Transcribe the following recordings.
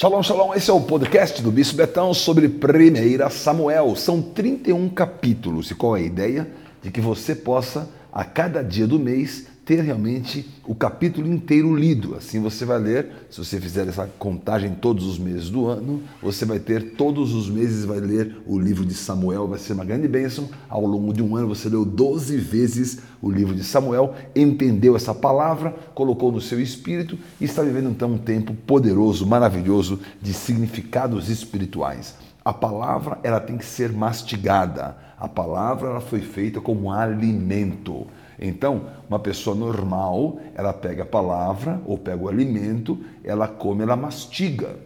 Shalom, shalom, esse é o podcast do Bispo Betão sobre 1 Samuel. São 31 capítulos. E qual é a ideia? De que você possa, a cada dia do mês, ter realmente o capítulo inteiro lido. Assim você vai ler, se você fizer essa contagem todos os meses do ano, você vai ter todos os meses vai ler o livro de Samuel, vai ser uma grande bênção. Ao longo de um ano você leu 12 vezes o livro de Samuel, entendeu essa palavra, colocou no seu espírito e está vivendo então um tempo poderoso, maravilhoso de significados espirituais. A palavra ela tem que ser mastigada. A palavra ela foi feita como alimento. Então, uma pessoa normal, ela pega a palavra ou pega o alimento, ela come, ela mastiga.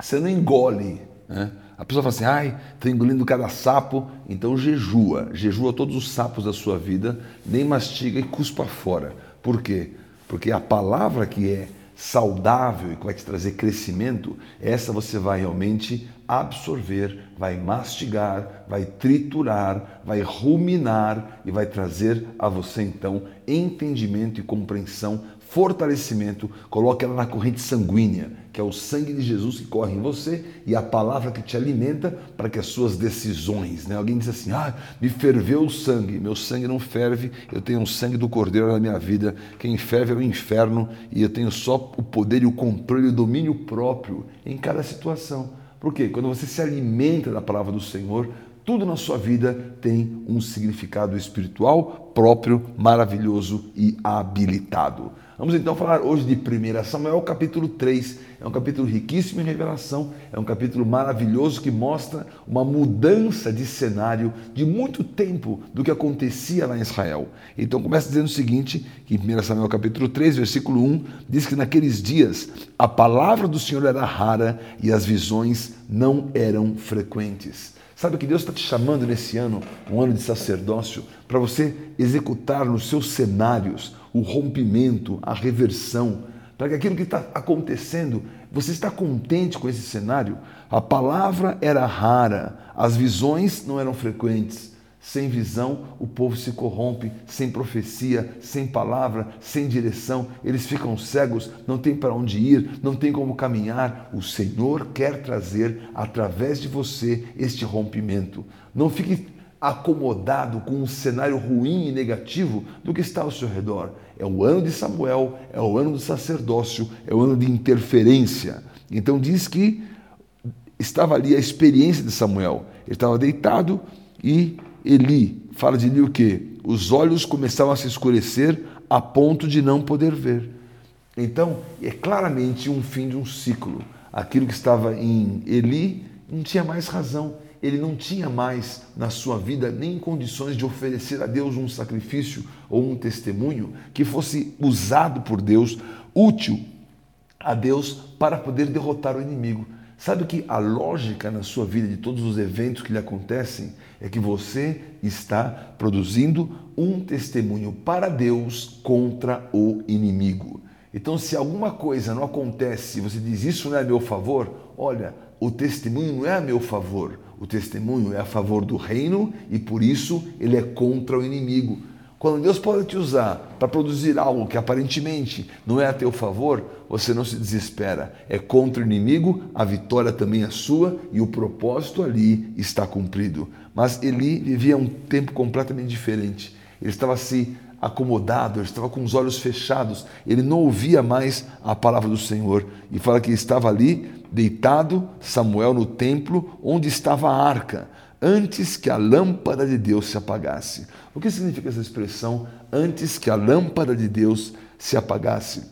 Você não engole. Né? A pessoa fala assim, ai, estou engolindo cada sapo, então jejua. Jejua todos os sapos da sua vida, nem mastiga e cuspa fora. Por quê? Porque a palavra que é saudável e que vai te trazer crescimento, essa você vai realmente absorver, vai mastigar, vai triturar, vai ruminar e vai trazer a você então entendimento e compreensão, fortalecimento. Coloque ela na corrente sanguínea, que é o sangue de Jesus que corre em você e a palavra que te alimenta para que as suas decisões, né? Alguém diz assim: "Ah, me ferveu o sangue". Meu sangue não ferve, eu tenho o sangue do Cordeiro na minha vida. Quem ferve é o inferno e eu tenho só o poder e o controle e o domínio próprio em cada situação. Por quê? Quando você se alimenta da palavra do Senhor, tudo na sua vida tem um significado espiritual próprio, maravilhoso e habilitado. Vamos então falar hoje de 1 Samuel, capítulo 3. É um capítulo riquíssimo em revelação, é um capítulo maravilhoso que mostra uma mudança de cenário de muito tempo do que acontecia lá em Israel. Então começa dizendo o seguinte, que em 1 Samuel capítulo 3, versículo 1, diz que naqueles dias a palavra do Senhor era rara e as visões não eram frequentes. Sabe que Deus está te chamando nesse ano, um ano de sacerdócio, para você executar nos seus cenários o rompimento, a reversão, para que aquilo que está acontecendo, você está contente com esse cenário? A palavra era rara, as visões não eram frequentes. Sem visão, o povo se corrompe, sem profecia, sem palavra, sem direção, eles ficam cegos, não tem para onde ir, não tem como caminhar. O Senhor quer trazer através de você este rompimento. Não fique acomodado com um cenário ruim e negativo do que está ao seu redor. É o ano de Samuel, é o ano do sacerdócio, é o ano de interferência. Então diz que estava ali a experiência de Samuel. Ele estava deitado e Eli fala de Eli o quê? Os olhos começavam a se escurecer a ponto de não poder ver. Então, é claramente um fim de um ciclo. Aquilo que estava em Eli não tinha mais razão ele não tinha mais na sua vida nem condições de oferecer a Deus um sacrifício ou um testemunho que fosse usado por Deus, útil a Deus para poder derrotar o inimigo. Sabe que a lógica na sua vida de todos os eventos que lhe acontecem é que você está produzindo um testemunho para Deus contra o inimigo. Então, se alguma coisa não acontece e você diz isso não é a meu favor, olha, o testemunho não é a meu favor, o testemunho é a favor do reino e por isso ele é contra o inimigo. Quando Deus pode te usar para produzir algo que aparentemente não é a teu favor, você não se desespera. É contra o inimigo, a vitória também é sua e o propósito ali está cumprido. Mas Eli vivia um tempo completamente diferente. Ele estava se acomodado, ele estava com os olhos fechados, ele não ouvia mais a palavra do Senhor. E fala que estava ali, deitado, Samuel no templo, onde estava a arca, antes que a lâmpada de Deus se apagasse. O que significa essa expressão, antes que a lâmpada de Deus se apagasse?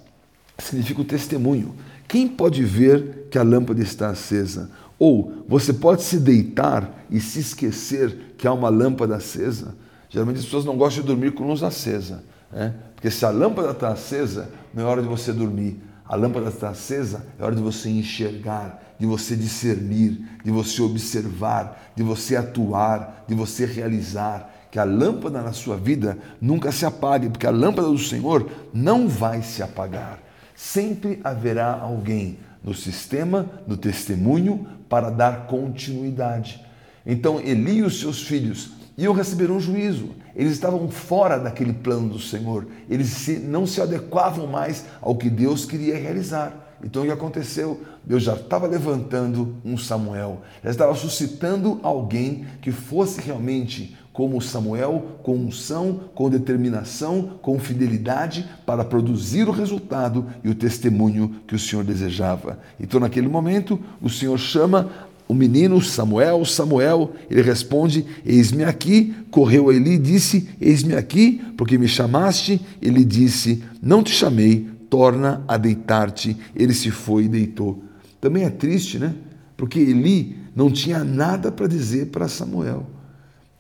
Significa o testemunho. Quem pode ver que a lâmpada está acesa? Ou você pode se deitar e se esquecer que há uma lâmpada acesa? Geralmente as pessoas não gostam de dormir com luz acesa, né? porque se a lâmpada está acesa, não é hora de você dormir. A lâmpada está acesa, é hora de você enxergar, de você discernir, de você observar, de você atuar, de você realizar. Que a lâmpada na sua vida nunca se apague, porque a lâmpada do Senhor não vai se apagar. Sempre haverá alguém no sistema, no testemunho, para dar continuidade. Então, Eli e os seus filhos iam receber um juízo. Eles estavam fora daquele plano do Senhor. Eles se, não se adequavam mais ao que Deus queria realizar. Então o que aconteceu? Deus já estava levantando um Samuel, já estava suscitando alguém que fosse realmente como Samuel, com unção, com determinação, com fidelidade, para produzir o resultado e o testemunho que o Senhor desejava. Então, naquele momento, o Senhor chama o menino Samuel, Samuel, ele responde: Eis-me aqui. Correu a Eli e disse: Eis-me aqui, porque me chamaste. Ele disse: Não te chamei, torna a deitar-te. Ele se foi e deitou. Também é triste, né? Porque Eli não tinha nada para dizer para Samuel.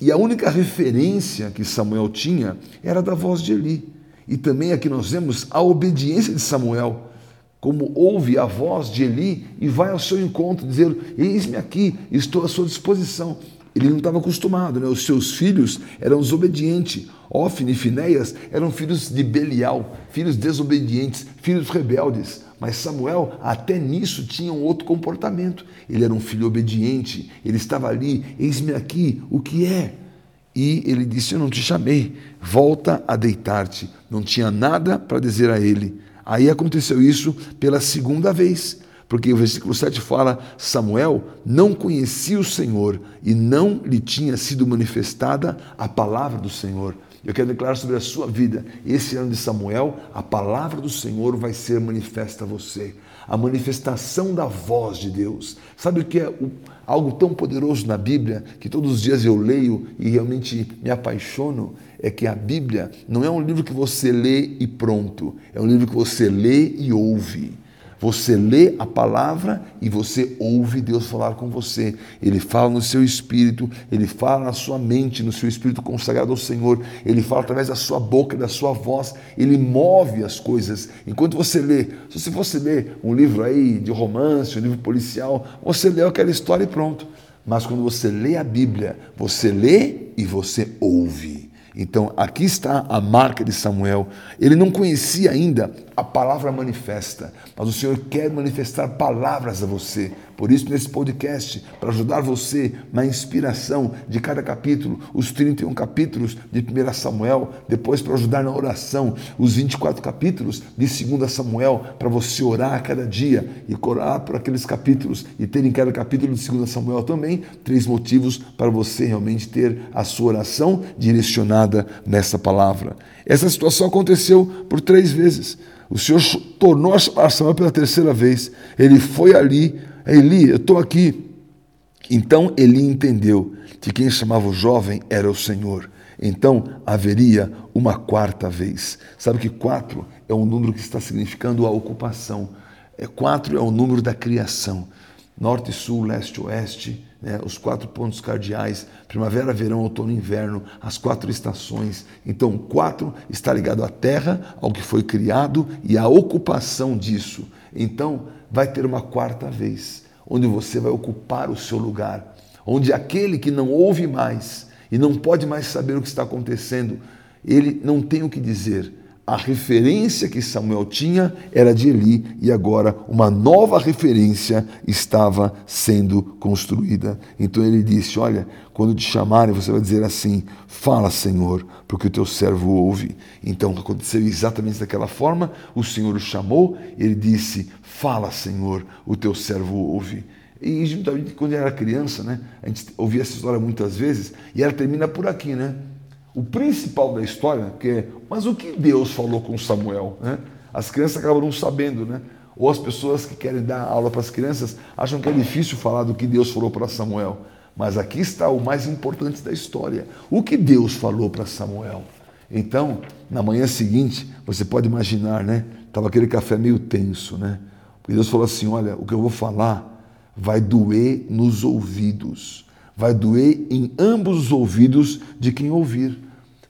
E a única referência que Samuel tinha era da voz de Eli. E também aqui nós vemos a obediência de Samuel como ouve a voz de Eli e vai ao seu encontro, dizendo: Eis-me aqui, estou à sua disposição. Ele não estava acostumado, né? os seus filhos eram desobedientes. Ofne e Finéias eram filhos de Belial, filhos desobedientes, filhos rebeldes. Mas Samuel, até nisso, tinha um outro comportamento. Ele era um filho obediente, ele estava ali, eis-me aqui, o que é? E ele disse: Eu não te chamei, volta a deitar-te. Não tinha nada para dizer a ele. Aí aconteceu isso pela segunda vez, porque o versículo 7 fala: Samuel não conhecia o Senhor e não lhe tinha sido manifestada a palavra do Senhor. Eu quero declarar sobre a sua vida, esse ano de Samuel, a palavra do Senhor vai ser manifesta a você. A manifestação da voz de Deus. Sabe o que é algo tão poderoso na Bíblia, que todos os dias eu leio e realmente me apaixono? é que a Bíblia não é um livro que você lê e pronto, é um livro que você lê e ouve. Você lê a palavra e você ouve Deus falar com você. Ele fala no seu espírito, ele fala na sua mente, no seu espírito consagrado ao Senhor. Ele fala através da sua boca, da sua voz. Ele move as coisas. Enquanto você lê, se você fosse ler um livro aí de romance, um livro policial, você lê aquela história e pronto. Mas quando você lê a Bíblia, você lê e você ouve. Então, aqui está a marca de Samuel. Ele não conhecia ainda a palavra manifesta, mas o Senhor quer manifestar palavras a você. Por isso, nesse podcast, para ajudar você na inspiração de cada capítulo, os 31 capítulos de 1 Samuel, depois para ajudar na oração, os 24 capítulos de 2 Samuel, para você orar a cada dia e orar por aqueles capítulos e ter em cada capítulo de 2 Samuel também três motivos para você realmente ter a sua oração direcionada nessa palavra. Essa situação aconteceu por três vezes. O Senhor tornou a Samuel pela terceira vez. Ele foi ali Eli, eu estou aqui. Então Eli entendeu que quem chamava o jovem era o Senhor. Então haveria uma quarta vez. Sabe que quatro é um número que está significando a ocupação. É, quatro é o número da criação. Norte, sul, leste, oeste, né, os quatro pontos cardeais, primavera, verão, outono, inverno, as quatro estações. Então, quatro está ligado à terra, ao que foi criado e à ocupação disso. Então, vai ter uma quarta vez, onde você vai ocupar o seu lugar, onde aquele que não ouve mais e não pode mais saber o que está acontecendo, ele não tem o que dizer, a referência que Samuel tinha era de Eli e agora uma nova referência estava sendo construída. Então ele disse: Olha, quando te chamarem, você vai dizer assim: Fala, Senhor, porque o teu servo ouve. Então aconteceu exatamente daquela forma. O Senhor o chamou, ele disse: Fala, Senhor, o teu servo ouve. E juntamente quando ele era criança, né, a gente ouvia essa história muitas vezes, e ela termina por aqui, né? O principal da história, que é, mas o que Deus falou com Samuel? Né? As crianças acabam não sabendo, né? Ou as pessoas que querem dar aula para as crianças acham que é difícil falar do que Deus falou para Samuel. Mas aqui está o mais importante da história. O que Deus falou para Samuel? Então, na manhã seguinte, você pode imaginar, né? Estava aquele café meio tenso, né? Porque Deus falou assim: olha, o que eu vou falar vai doer nos ouvidos, vai doer em ambos os ouvidos de quem ouvir.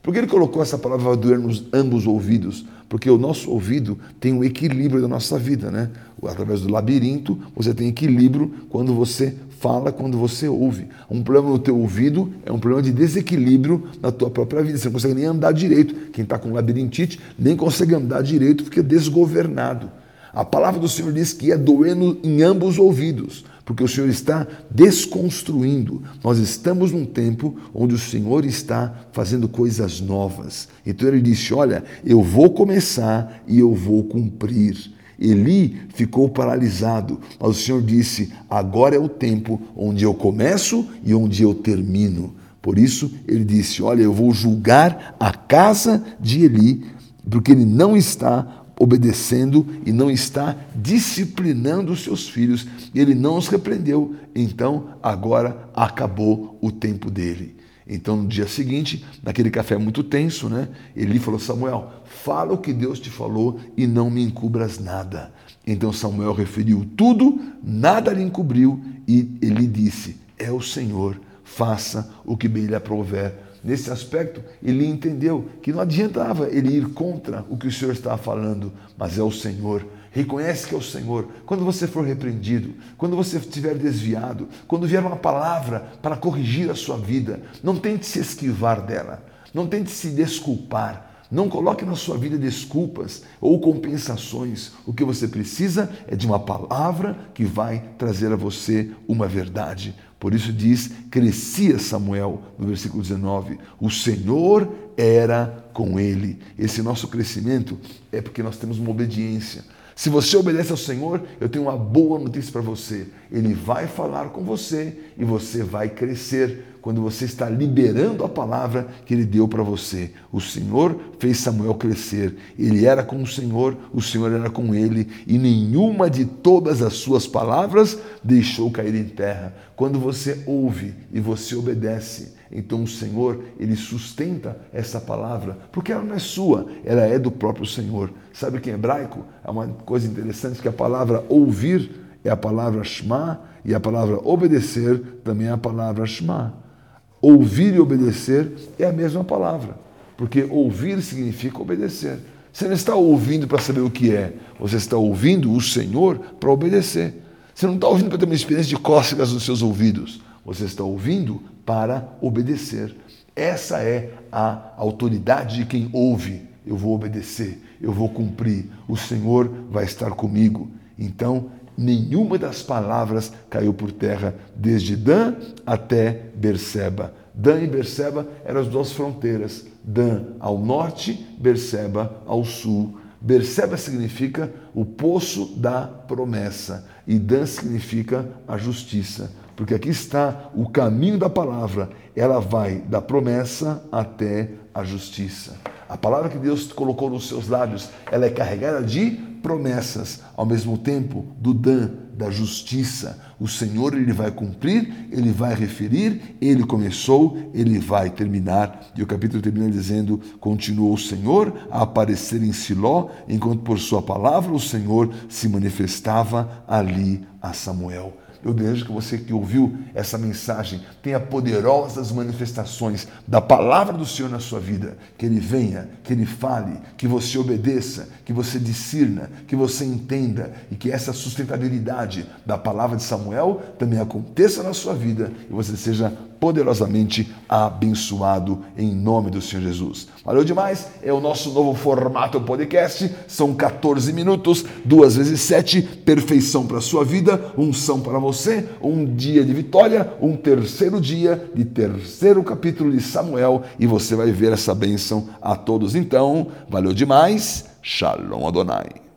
Por que ele colocou essa palavra vai doer nos ambos ouvidos? Porque o nosso ouvido tem um equilíbrio da nossa vida, né? Através do labirinto, você tem equilíbrio quando você fala, quando você ouve. Um problema no teu ouvido é um problema de desequilíbrio na tua própria vida. Você não consegue nem andar direito. Quem está com labirintite nem consegue andar direito porque é desgovernado. A palavra do Senhor diz que é doendo em ambos os ouvidos porque o Senhor está desconstruindo. Nós estamos num tempo onde o Senhor está fazendo coisas novas. Então ele disse: Olha, eu vou começar e eu vou cumprir. Eli ficou paralisado, mas o Senhor disse: Agora é o tempo onde eu começo e onde eu termino. Por isso ele disse: Olha, eu vou julgar a casa de Eli, porque ele não está obedecendo e não está disciplinando os seus filhos. Ele não os repreendeu. Então, agora acabou o tempo dele. Então, no dia seguinte, naquele café muito tenso, né? Ele falou: Samuel, fala o que Deus te falou e não me encubras nada. Então Samuel referiu tudo, nada lhe encobriu, e ele disse: É o Senhor, faça o que bem lhe aprouver nesse aspecto, ele entendeu que não adiantava ele ir contra o que o Senhor estava falando, mas é o Senhor. Reconhece que é o Senhor. Quando você for repreendido, quando você estiver desviado, quando vier uma palavra para corrigir a sua vida, não tente se esquivar dela, não tente se desculpar. Não coloque na sua vida desculpas ou compensações. O que você precisa é de uma palavra que vai trazer a você uma verdade. Por isso diz: crescia Samuel, no versículo 19, o Senhor era com ele. Esse nosso crescimento é porque nós temos uma obediência. Se você obedece ao Senhor, eu tenho uma boa notícia para você. Ele vai falar com você e você vai crescer quando você está liberando a palavra que ele deu para você. O Senhor fez Samuel crescer. Ele era com o Senhor, o Senhor era com ele, e nenhuma de todas as suas palavras deixou cair em terra. Quando você ouve e você obedece, então o Senhor, ele sustenta essa palavra, porque ela não é sua, ela é do próprio Senhor. Sabe que em hebraico é uma coisa interessante que a palavra ouvir é a palavra shma e a palavra obedecer também é a palavra shma. Ouvir e obedecer é a mesma palavra, porque ouvir significa obedecer. Você não está ouvindo para saber o que é, você está ouvindo o Senhor para obedecer. Você não está ouvindo para ter uma experiência de cócegas nos seus ouvidos, você está ouvindo para obedecer. Essa é a autoridade de quem ouve. Eu vou obedecer, eu vou cumprir, o Senhor vai estar comigo. Então, nenhuma das palavras caiu por terra, desde Dan até Berseba. Dan e Berseba eram as duas fronteiras. Dan ao norte, Berseba ao sul. Berseba significa o poço da promessa e Dan significa a justiça, porque aqui está o caminho da palavra, ela vai da promessa até a justiça. A palavra que Deus colocou nos seus lábios, ela é carregada de promessas, ao mesmo tempo do dan, da justiça. O Senhor ele vai cumprir, ele vai referir, ele começou, ele vai terminar. E o capítulo termina dizendo: Continuou o Senhor a aparecer em Siló, enquanto por sua palavra o Senhor se manifestava ali a Samuel. Eu desejo que você que ouviu essa mensagem tenha poderosas manifestações da palavra do Senhor na sua vida. Que Ele venha, que Ele fale, que você obedeça, que você discirna, que você entenda e que essa sustentabilidade da palavra de Samuel também aconteça na sua vida e você seja poderosamente abençoado em nome do Senhor Jesus. Valeu demais, é o nosso novo formato podcast, são 14 minutos, duas vezes sete, perfeição para a sua vida, unção para você, um dia de vitória, um terceiro dia de terceiro capítulo de Samuel e você vai ver essa bênção a todos. Então, valeu demais, Shalom Adonai.